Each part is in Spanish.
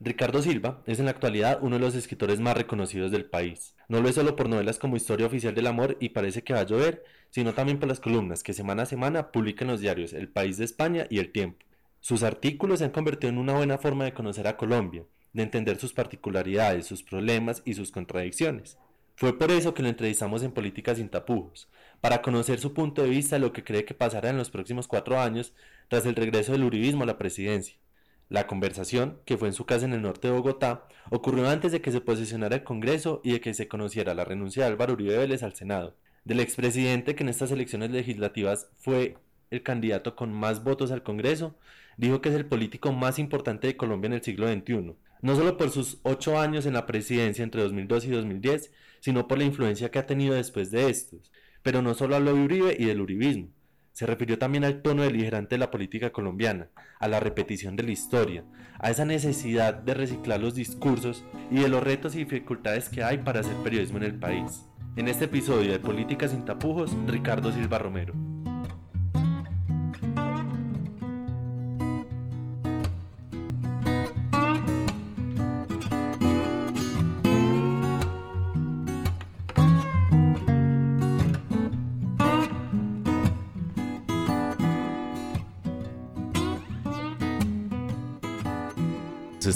Ricardo Silva es en la actualidad uno de los escritores más reconocidos del país. No lo es solo por novelas como Historia Oficial del Amor y Parece que va a llover, sino también por las columnas que semana a semana publica en los diarios El País de España y El Tiempo. Sus artículos se han convertido en una buena forma de conocer a Colombia, de entender sus particularidades, sus problemas y sus contradicciones. Fue por eso que lo entrevistamos en Políticas sin tapujos, para conocer su punto de vista de lo que cree que pasará en los próximos cuatro años tras el regreso del uribismo a la presidencia. La conversación, que fue en su casa en el norte de Bogotá, ocurrió antes de que se posicionara el Congreso y de que se conociera la renuncia de Álvaro Uribe Vélez al Senado, del expresidente que en estas elecciones legislativas fue el candidato con más votos al Congreso, dijo que es el político más importante de Colombia en el siglo XXI, no solo por sus ocho años en la presidencia entre 2002 y 2010, sino por la influencia que ha tenido después de estos. Pero no solo habló de Uribe y del uribismo, se refirió también al tono deligerante de la política colombiana, a la repetición de la historia, a esa necesidad de reciclar los discursos y de los retos y dificultades que hay para hacer periodismo en el país. En este episodio de Política sin tapujos, Ricardo Silva Romero.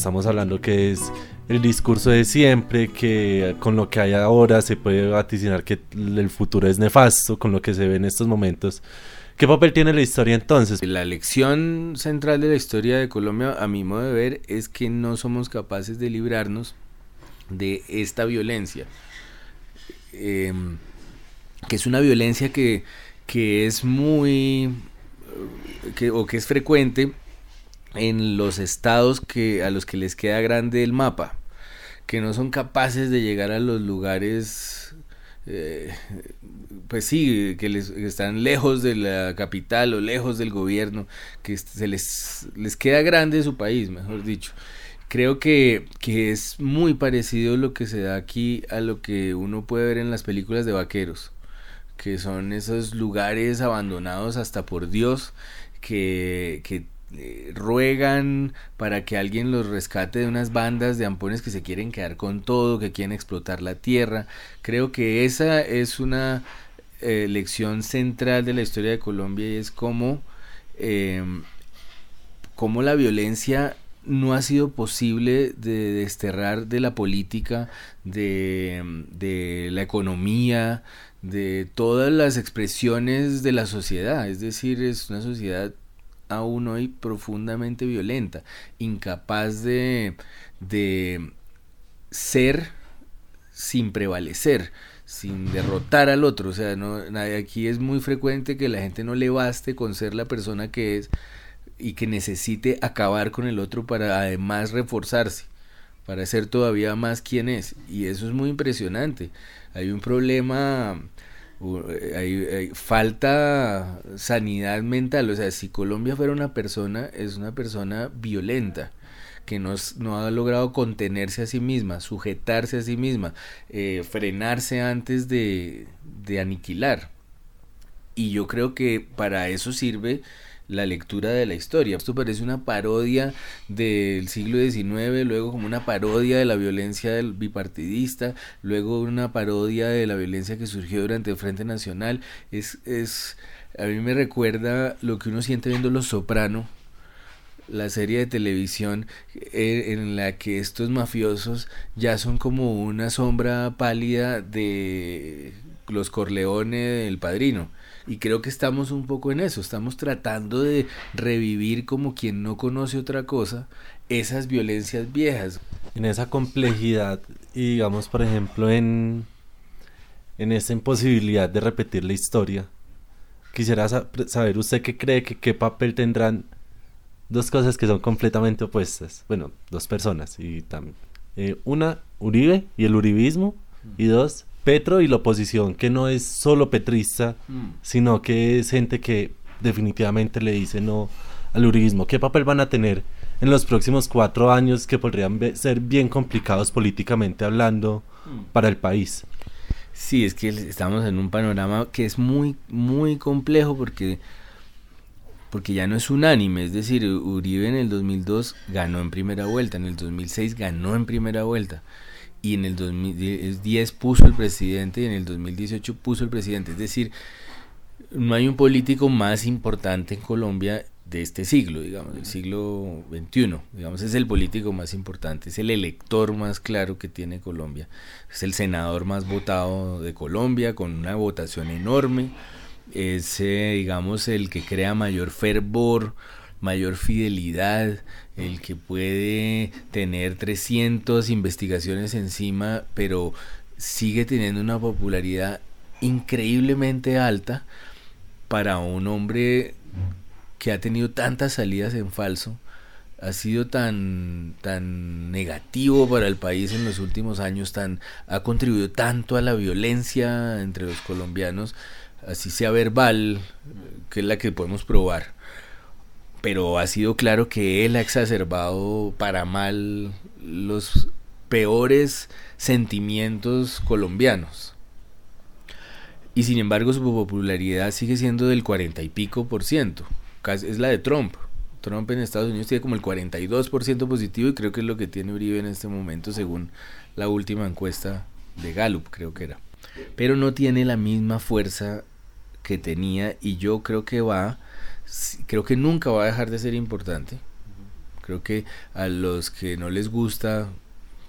Estamos hablando que es el discurso de siempre, que con lo que hay ahora se puede vaticinar que el futuro es nefasto, con lo que se ve en estos momentos. ¿Qué papel tiene la historia entonces? La lección central de la historia de Colombia, a mi modo de ver, es que no somos capaces de librarnos de esta violencia. Em, que es una violencia que, que es muy, que, o que es frecuente en los estados que, a los que les queda grande el mapa, que no son capaces de llegar a los lugares, eh, pues sí, que, les, están lejos de la capital o lejos del gobierno, que se les, les queda grande su país, mejor dicho. Creo que, que es muy parecido lo que se da aquí a lo que uno puede ver en las películas de vaqueros, que son esos lugares abandonados hasta por Dios, que, que eh, ruegan para que alguien los rescate de unas bandas de ampones que se quieren quedar con todo, que quieren explotar la tierra. Creo que esa es una eh, lección central de la historia de Colombia y es cómo, em, cómo la violencia no ha sido posible de desterrar de la política, de, de la economía, de todas las expresiones de la sociedad. Es decir, es una sociedad aún hoy profundamente violenta, incapaz de, de ser sin prevalecer, sin derrotar al otro. O sea, no, aquí es muy frecuente que la gente no le baste con ser la persona que es y que necesite acabar con el otro para además reforzarse, para ser todavía más quien es. Y eso es muy impresionante. Hay un problema eh, hay, falta sanidad mental. O sea, si Colombia fuera una persona, es una persona violenta que no, no ha logrado contenerse a sí misma, sujetarse a sí misma, eh, frenarse antes de, de aniquilar. Y yo creo que para eso sirve la lectura de la historia. Esto parece una parodia del siglo XIX, luego como una parodia de la violencia del bipartidista, luego una parodia de la violencia que surgió durante el Frente Nacional. Es, es, a mí me recuerda lo que uno siente viendo Los Soprano, la serie de televisión eh, en la que estos mafiosos ya son como una sombra pálida de los Corleones del Padrino y creo que estamos un poco en eso, estamos tratando de revivir como quien no conoce otra cosa esas violencias viejas. En esa complejidad y digamos por ejemplo en, en esa imposibilidad de repetir la historia, quisiera saber usted qué cree que qué papel tendrán dos cosas que son completamente opuestas, bueno, dos personas y también eh, una Uribe y el uribismo y dos Petro y la oposición, que no es solo petrista, mm. sino que es gente que definitivamente le dice no al uribismo. ¿Qué papel van a tener en los próximos cuatro años que podrían ser bien complicados políticamente hablando mm. para el país? Sí, es que estamos en un panorama que es muy, muy complejo porque porque ya no es unánime, es decir, Uribe en el 2002 ganó en primera vuelta, en el 2006 ganó en primera vuelta y en el 2010 puso el presidente y en el 2018 puso el presidente, es decir, no hay un político más importante en Colombia de este siglo, digamos, del siglo XXI, digamos, es el político más importante, es el elector más claro que tiene Colombia, es el senador más votado de Colombia, con una votación enorme, es, eh, digamos, el que crea mayor fervor, mayor fidelidad, el que puede tener 300 investigaciones encima, pero sigue teniendo una popularidad increíblemente alta para un hombre que ha tenido tantas salidas en falso, ha sido tan, tan negativo para el país en los últimos años, tan, ha contribuido tanto a la violencia entre los colombianos, así sea verbal, que es la que podemos probar. Pero ha sido claro que él ha exacerbado para mal los peores sentimientos colombianos. Y sin embargo su popularidad sigue siendo del cuarenta y pico por ciento. Es la de Trump. Trump en Estados Unidos tiene como el 42% positivo y creo que es lo que tiene Uribe en este momento según la última encuesta de Gallup, creo que era. Pero no tiene la misma fuerza que tenía y yo creo que va, creo que nunca va a dejar de ser importante. Creo que a los que no les gusta,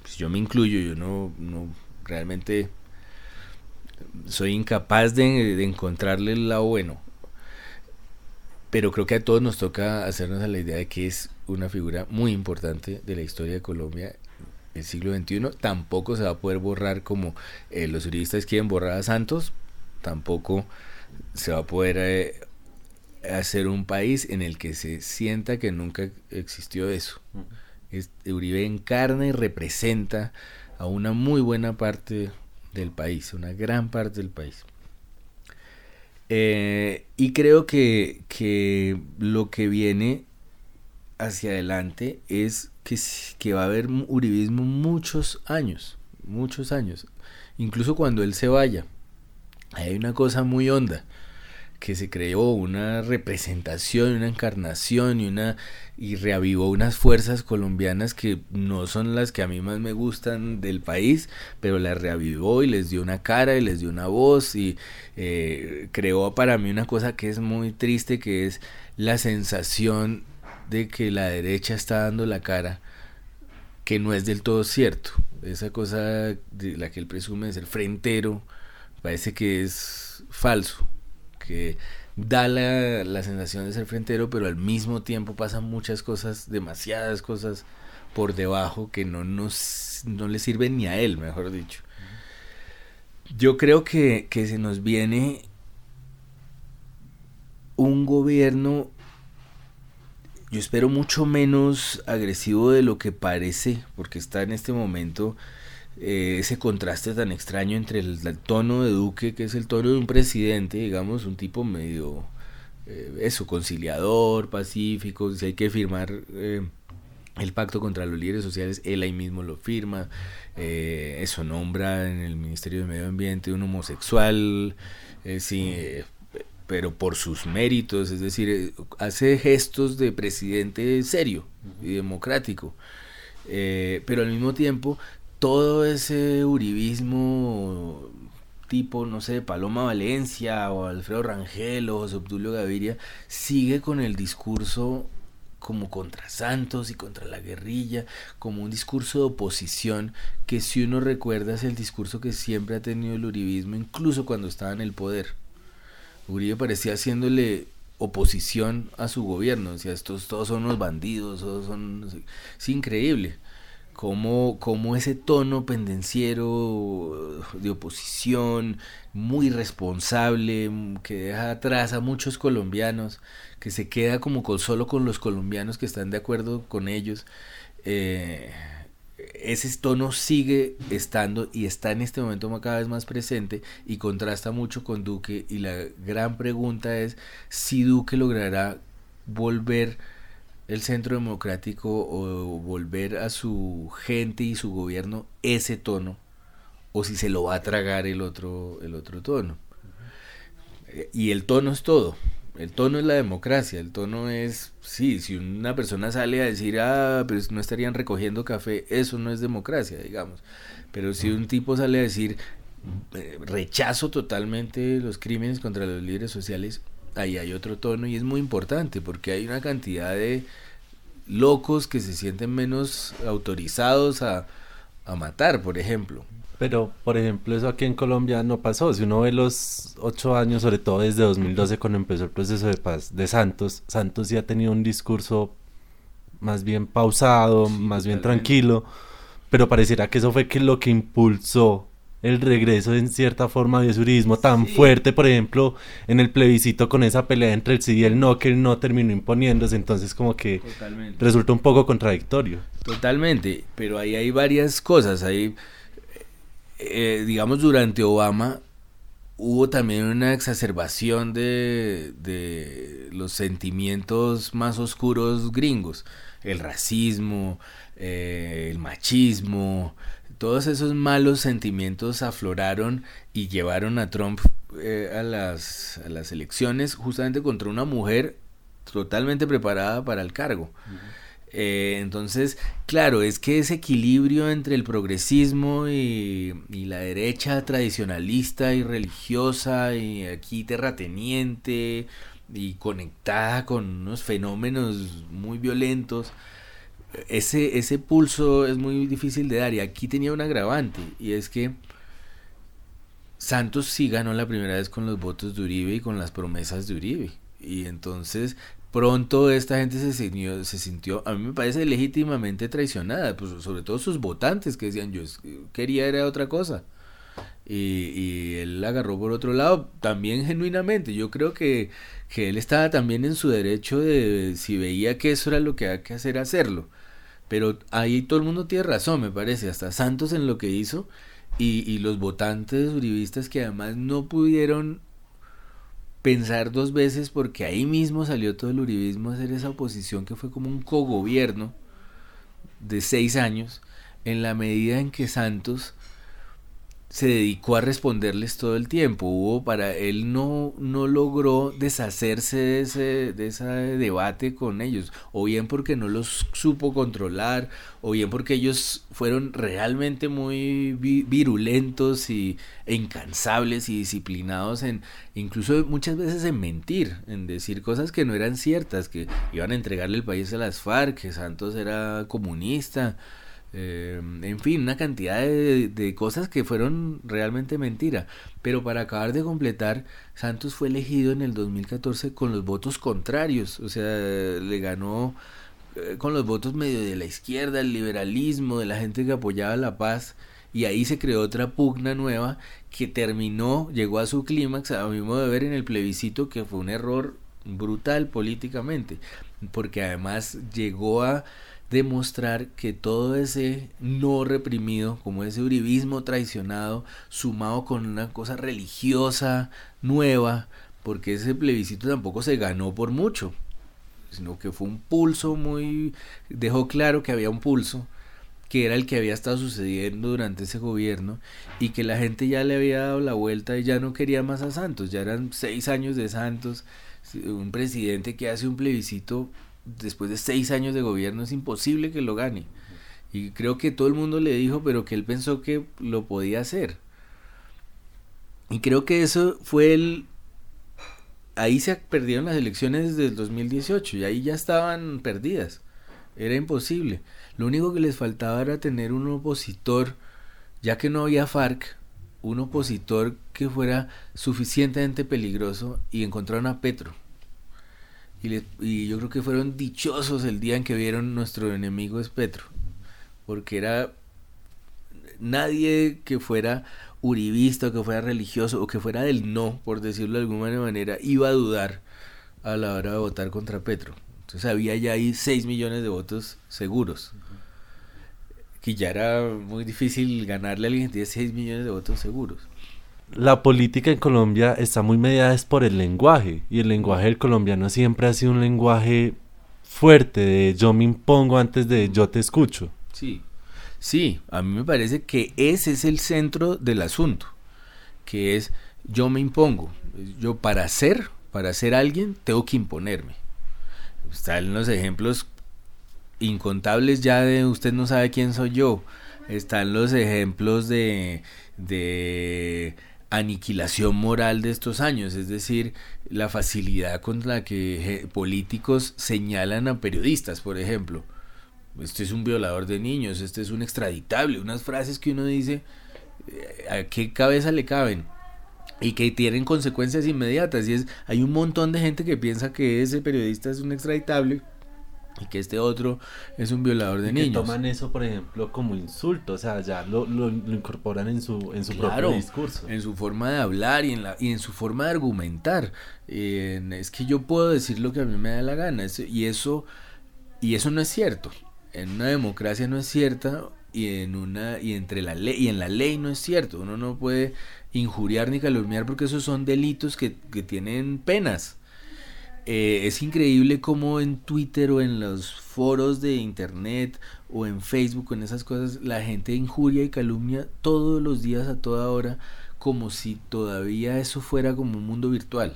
pues yo me incluyo, yo no, no realmente soy incapaz de, encontrarle el lado bueno. Pero creo que a todos nos toca hacernos a la idea de que es una figura muy importante de la historia de Colombia el siglo XXI. Tampoco se va a poder borrar como eh, los juristas quieren borrar a Santos. Tampoco se va a poder eh, hacer un país en el que se sienta que nunca existió eso. Uribe encarna y representa a una muy buena parte del país, una gran parte del país. Eh, y creo que, que, lo que viene hacia adelante es que, que va a haber uribismo muchos años, muchos años, incluso cuando él se vaya. Hay una cosa muy honda que se creó una representación, una encarnación y una y reavivó unas fuerzas colombianas que no son las que a mí más me gustan del país, pero las reavivó y les dio una cara y les dio una voz y eh, creó para mí una cosa que es muy triste, que es la sensación de que la derecha está dando la cara, que no es del todo cierto. Esa cosa de la que él presume de ser frentero, parece que es falso que da la, sensación de ser frentero, pero al mismo tiempo pasan muchas cosas, demasiadas cosas por debajo que no, nos, no le sirven ni a él, mejor dicho. Yo creo que, que se nos viene un gobierno, yo espero mucho menos agresivo de lo que parece, porque está en este momento eh, ese contraste tan extraño entre el, tono de Duque, que es el tono de un presidente, digamos, un tipo medio, eh, eso, conciliador, pacífico, si hay que firmar eh, el pacto contra los líderes sociales, él ahí mismo lo firma, eso nombra en el Ministerio de Medio Ambiente un homosexual, sí, pero por sus méritos, es decir, hace gestos de presidente serio y democrático. pero al mismo tiempo todo ese uribismo tipo, no sé, Paloma Valencia o Alfredo Rangel o José Obdulio Gaviria, sigue con el discurso como contra Santos y contra la guerrilla, como un discurso de oposición que si uno recuerda es el discurso que siempre ha tenido el uribismo, incluso cuando estaba en el poder. Uribe parecía haciéndole oposición a su gobierno, decía, estos todos son unos bandidos, todos son... Es increíble como, ese tono pendenciero de oposición, muy responsable, que deja atrás a muchos colombianos, que se queda como con, solo con los colombianos que están de acuerdo con ellos. Eh, ese tono sigue estando y está en este momento cada vez más presente y contrasta mucho con Duque y la gran pregunta es si Duque logrará volver el centro democrático o volver a su gente y su gobierno ese tono o si se lo va a tragar el otro el otro tono. Y el tono es todo. El tono es la democracia, el tono es, sí, si una persona sale a decir, ah, pero no estarían recogiendo café, eso no es democracia, digamos. Pero si un tipo sale a decir, eh, rechazo totalmente los crímenes contra los líderes sociales, ahí hay otro tono y es muy importante porque hay una cantidad de locos que se sienten menos autorizados a, a matar, por ejemplo. Pero, por ejemplo, eso aquí en Colombia no pasó. Si uno ve los ocho años, sobre todo desde 2012, cuando empezó el proceso de paz de Santos, Santos ya ha tenido un discurso más bien pausado, más bien tranquilo, pero pareciera que eso fue que lo que impulsó el regreso en cierta forma de surismo tan fuerte, por ejemplo, en el plebiscito con esa pelea entre el sí y el no, que el no terminó imponiéndose, entonces como que resulta un poco contradictorio. Totalmente, pero ahí hay varias cosas, ahí eh, digamos, durante Obama hubo también una exacerbación de, de, los sentimientos más oscuros gringos, el racismo, eh, el machismo, todos esos malos sentimientos afloraron y llevaron a Trump eh, a, las, a, las, elecciones justamente contra una mujer totalmente preparada para el cargo. Eh, entonces, claro, es que ese equilibrio entre el progresismo y, la derecha tradicionalista y religiosa y aquí terrateniente y conectada con unos fenómenos muy violentos, ese, ese pulso es muy difícil de dar y aquí tenía un agravante y es que Santos sí ganó la primera vez con los votos de Uribe y con las promesas de Uribe. Y entonces pronto esta gente se sintió, se sintió, a mí me parece legítimamente traicionada, pues sobre todo sus votantes que decían yo quería era otra cosa. Y, y él agarró por otro lado, también genuinamente. Yo creo que, que él estaba también en su derecho de, si veía que eso era lo que había que hacer, hacerlo. Pero ahí todo el mundo tiene razón, me parece, hasta Santos en lo que hizo. Y, y los votantes uribistas que además no pudieron pensar dos veces porque ahí mismo salió todo el uribismo a hacer esa oposición que fue como un cogobierno de seis años en la medida en que Santos se dedicó a responderles todo el tiempo. Hubo para él no, no logró deshacerse de ese, de ese debate con ellos, o bien porque no los supo controlar, o bien porque ellos fueron realmente muy virulentos y, e incansables y disciplinados en, incluso muchas veces en mentir, en decir cosas que no eran ciertas, que iban a entregarle el país a las FARC, que Santos era comunista eh, en fin, una cantidad de, cosas que fueron realmente mentira. Pero para acabar de completar, Santos fue elegido en el 2014 con los votos contrarios. O sea, le ganó eh, con los votos medio de la izquierda, el liberalismo, de la gente que apoyaba la paz. Y ahí se creó otra pugna nueva que terminó, llegó a su clímax, a mi modo de ver, en el plebiscito, que fue un error brutal políticamente. Porque además llegó a demostrar que todo ese no reprimido, como ese uribismo traicionado, sumado con una cosa religiosa nueva, porque ese plebiscito tampoco se ganó por mucho, sino que fue un pulso muy... dejó claro que había un pulso, que era el que había estado sucediendo durante ese gobierno y que la gente ya le había dado la vuelta y ya no quería más a Santos, ya eran seis años de Santos, un presidente que hace un plebiscito después de seis años de gobierno es imposible que lo gane. Y creo que todo el mundo le dijo, pero que él pensó que lo podía hacer. Y creo que eso fue el... Ahí se perdieron las elecciones del 2018 y ahí ya estaban perdidas. Era imposible. Lo único que les faltaba era tener un opositor, ya que no había FARC, un opositor que fuera suficientemente peligroso y encontraron a Petro y, yo creo que fueron dichosos el día en que vieron nuestro enemigo es Petro. Porque era nadie que fuera uribista o que fuera religioso o que fuera del no, por decirlo de alguna manera, iba a dudar a la hora de votar contra Petro. Entonces había ya ahí 6 millones de votos seguros. Que ya era muy difícil ganarle a alguien que tiene 6 millones de votos seguros la política en Colombia está muy mediada por el lenguaje y el lenguaje del colombiano siempre ha sido un lenguaje fuerte de yo me impongo antes de yo te escucho. Sí, sí, a mí me parece que ese es el centro del asunto, que es yo me impongo, yo para ser para ser alguien, tengo que imponerme. Están los ejemplos incontables ya de usted no sabe quién soy yo. Están los ejemplos de, de aniquilación moral de estos años, es decir, la facilidad con la que políticos señalan a periodistas, por ejemplo. Este es un violador de niños, este es un extraditable, unas frases que uno dice, eh, ¿a qué cabeza le caben? y que tienen consecuencias inmediatas. Y es, hay un montón de gente que piensa que ese periodista es un extraditable y que este otro es un violador de niños. Que toman eso, por ejemplo, como insulto, o sea, ya lo, lo, incorporan en su, en su propio discurso. En su forma de hablar y en, la, y en su forma de argumentar. es que yo puedo decir lo que a mí me da la gana. y, eso, y eso no es cierto. En una democracia no es cierta y en una y entre la ley y en la ley no es cierto. Uno no puede injuriar ni calumniar porque esos son delitos que, tienen penas. Eh, es increíble como en Twitter o en los foros de internet o en Facebook en esas cosas la gente injuria y calumnia todos los días a toda hora como si todavía eso fuera como un mundo virtual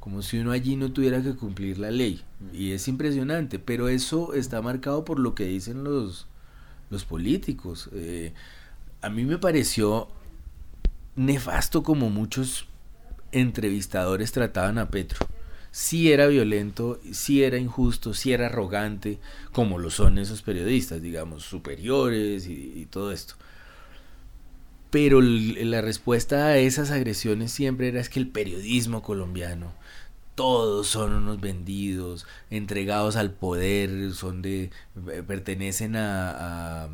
como si uno allí no tuviera que cumplir la ley y es impresionante pero eso está marcado por lo que dicen los los políticos eh, a mí me pareció nefasto como muchos entrevistadores trataban a Petro. Sí era violento, sí era injusto, sí era arrogante, como lo son esos periodistas, digamos, superiores y, todo esto. Pero la respuesta a esas agresiones siempre era es que el periodismo colombiano, todos son unos vendidos, entregados al poder, son de, pertenecen a, a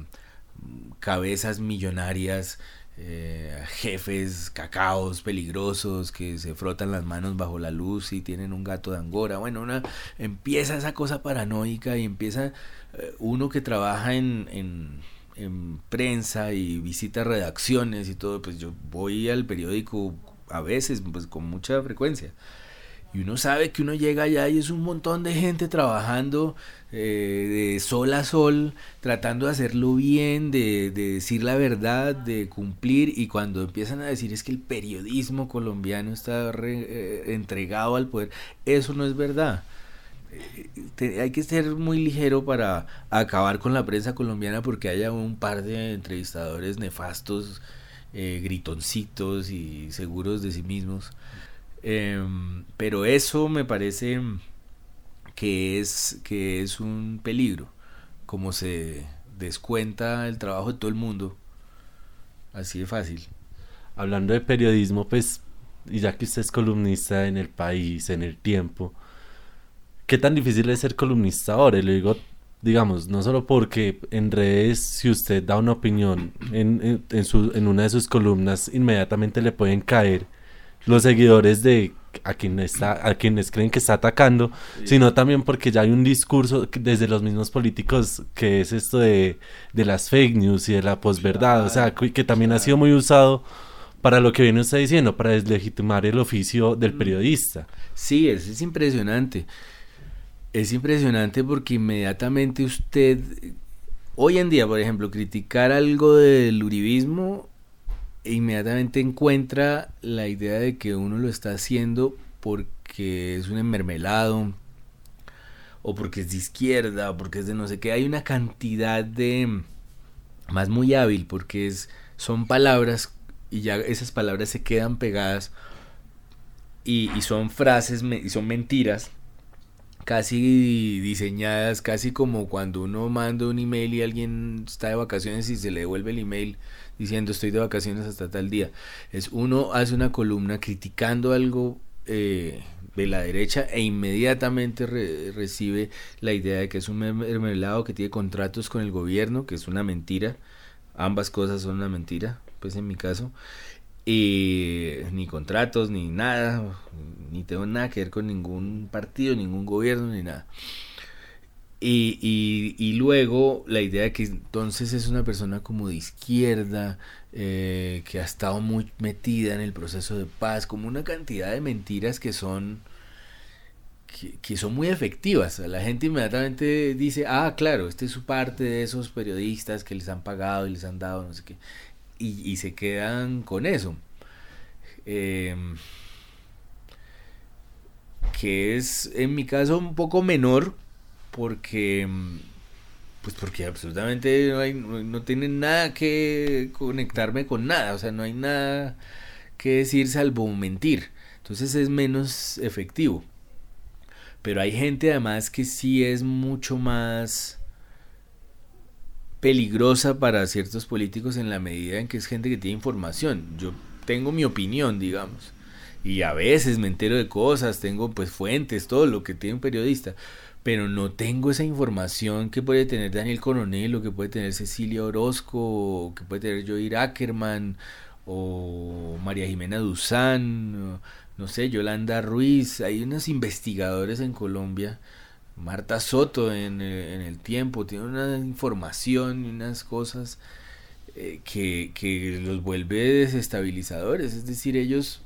cabezas millonarias eh, jefes cacaos peligrosos que se frotan las manos bajo la luz y tienen un gato de angora. Bueno, una, empieza esa cosa paranoica y empieza eh, uno que trabaja en, en, en, prensa y visita redacciones y todo, pues yo voy al periódico a veces, pues con mucha frecuencia. Y uno sabe que uno llega allá y es un montón de gente trabajando eh, de sol a sol, tratando de hacerlo bien, de, decir la verdad, de cumplir. Y cuando empiezan a decir es que el periodismo colombiano está eh, entregado al poder, eso no es verdad. Eh, hay que ser muy ligero para acabar con la prensa colombiana porque haya un par de entrevistadores nefastos, gritoncitos y seguros de sí mismos Em, pero eso me parece que es, que es un peligro, como se descuenta el trabajo de todo el mundo, así de fácil. Hablando de periodismo, pues, y ya que usted es columnista en el país, en el tiempo, ¿qué tan difícil es ser columnista ahora? Y lo digo, digamos, no solo porque en redes, si usted da una opinión en, en, su, en una de sus columnas, inmediatamente le pueden caer los seguidores de a quien está a quienes creen que está atacando, sino también porque ya hay un discurso desde los mismos políticos que es esto de, de las fake news y de la posverdad, o sea, que, también ha sido muy usado para lo que viene usted diciendo, para deslegitimar el oficio del mm. periodista. Sí, eso es impresionante. Es impresionante porque inmediatamente usted, hoy en día, por ejemplo, criticar algo del uribismo inmediatamente encuentra la idea de que uno lo está haciendo porque es un enmermelado o porque es de izquierda o porque es de no sé qué. Hay una cantidad de más muy hábil porque es son palabras y ya esas palabras se quedan pegadas y, y son frases y son mentiras casi diseñadas, casi como cuando uno manda un email y alguien está de vacaciones y se le devuelve el email diciendo estoy de vacaciones hasta tal día. Es uno hace una columna criticando algo eh, de la derecha e inmediatamente recibe la idea de que es un mermelado que tiene contratos con el gobierno, que es una mentira. Ambas cosas son una mentira, pues en mi caso. Y ni contratos, ni nada, ni tengo nada que ver con ningún partido, ningún gobierno, ni nada. Y, y, y, luego la idea de que entonces es una persona como de izquierda, eh, que ha estado muy metida en el proceso de paz, como una cantidad de mentiras que son, que, son muy efectivas. La gente inmediatamente dice, ah, claro, este es su parte de esos periodistas que les han pagado y les han dado, no sé qué, y, se quedan con eso. Eh, que es en mi caso un poco menor porque pues porque absolutamente no, no, tienen nada que conectarme con nada, o sea, no hay nada que decir salvo mentir. Entonces es menos efectivo. Pero hay gente además que sí es mucho más peligrosa para ciertos políticos en la medida en que es gente que tiene información. Yo tengo mi opinión, digamos. Y a veces me entero de cosas, tengo pues fuentes, todo lo que tiene un periodista pero no tengo esa información que puede tener Daniel Coronel o que puede tener Cecilia Orozco o que puede tener Joir Ackerman o María Jimena Duzán, no, sé, Yolanda Ruiz, hay unos investigadores en Colombia, Marta Soto en, en el tiempo, tiene una información y unas cosas eh, que, que los vuelve desestabilizadores, es decir, ellos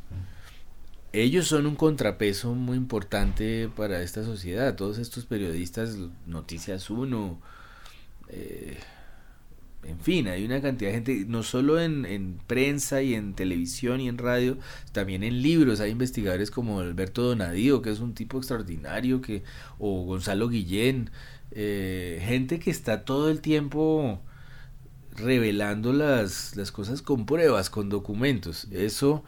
ellos son un contrapeso muy importante para esta sociedad. Todos estos periodistas, Noticias Uno, eh, en fin, hay una cantidad de gente, no solo en, prensa y en televisión y en radio, también en libros. Hay investigadores como Alberto Donadío, que es un tipo extraordinario, que, o Gonzalo Guillén, eh, gente que está todo el tiempo revelando las, las cosas con pruebas, con documentos. Eso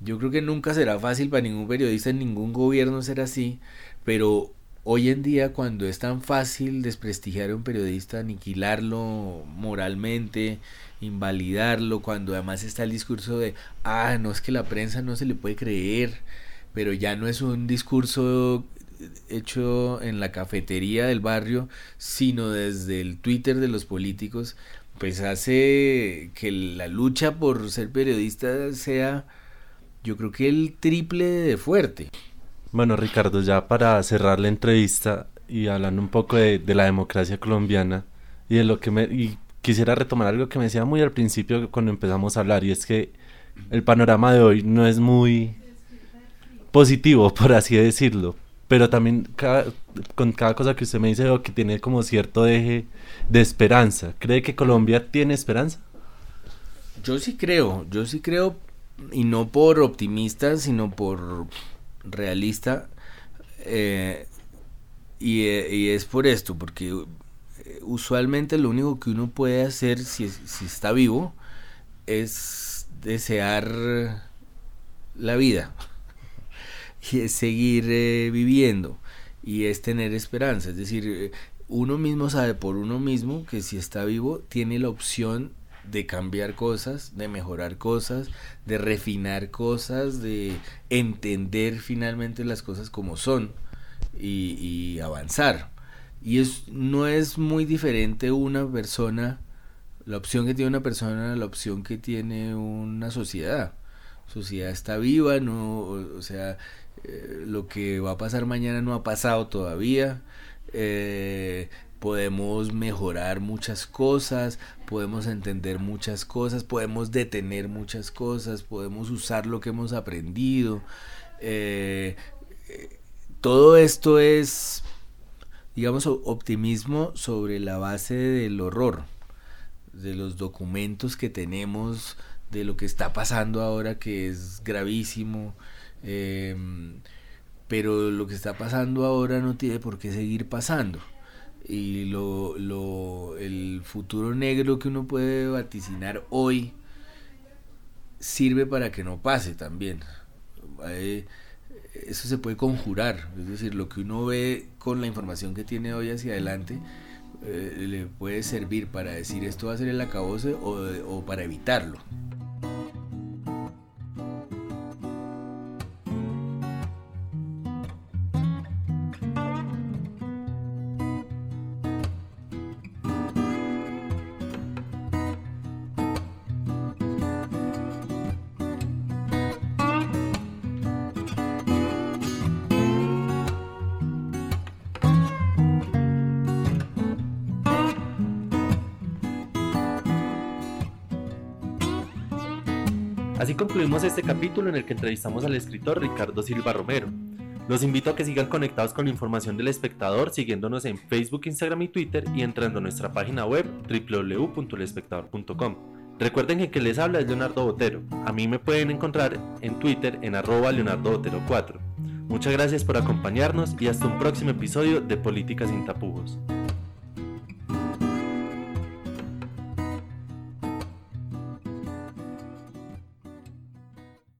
yo creo que nunca será fácil para ningún periodista en ningún gobierno ser así, pero hoy en día cuando es tan fácil desprestigiar a un periodista, aniquilarlo moralmente, invalidarlo, cuando además está el discurso de, ah, no es que la prensa no se le puede creer, pero ya no es un discurso hecho en la cafetería del barrio, sino desde el Twitter de los políticos, pues hace que la lucha por ser periodista sea yo creo que el triple de fuerte. Bueno, Ricardo, ya para cerrar la entrevista y hablando un poco de, la democracia colombiana y de lo que me y quisiera retomar algo que me decía muy al principio cuando empezamos a hablar y es que el panorama de hoy no es muy positivo, por así decirlo, pero también con cada cosa que usted me dice veo que tiene como cierto eje de esperanza. ¿Cree que Colombia tiene esperanza? Yo sí creo, yo sí creo y no por optimista, sino por realista. Eh, y, y, es por esto, porque eh, usualmente lo único que uno puede hacer si, si está vivo es desear la vida y es seguir eh, viviendo y es tener esperanza. Es decir, uno mismo sabe por uno mismo que si está vivo tiene la opción de cambiar cosas, de mejorar cosas, de refinar cosas, de entender finalmente las cosas como son y, avanzar. Y es, no es muy diferente una persona, la opción que tiene una persona, la opción que tiene una sociedad. Sociedad está viva, no, o, sea, eh, lo que va a pasar mañana no ha pasado todavía. Eh, podemos mejorar muchas cosas, podemos entender muchas cosas, podemos detener muchas cosas, podemos usar lo que hemos aprendido. Eh, todo esto es, digamos, optimismo sobre la base del horror, de los documentos que tenemos, de lo que está pasando ahora que es gravísimo. Em, pero lo que está pasando ahora no tiene por qué seguir pasando y lo, lo, el futuro negro que uno puede vaticinar hoy sirve para que no pase también. Eh, eso se puede conjurar, es decir, lo que uno ve con la información que tiene hoy hacia adelante eh, le puede servir para decir esto va a ser el acabose o, o para evitarlo. Así concluimos este capítulo en el que entrevistamos al escritor Ricardo Silva Romero. Los invito a que sigan conectados con la información del espectador siguiéndonos en Facebook, Instagram y Twitter y entrando a nuestra página web www.elespectador.com. Recuerden que quien les habla es Leonardo Botero. A mí me pueden encontrar en Twitter en arroba Leonardo Botero 4. Muchas gracias por acompañarnos y hasta un próximo episodio de Política sin tapujos.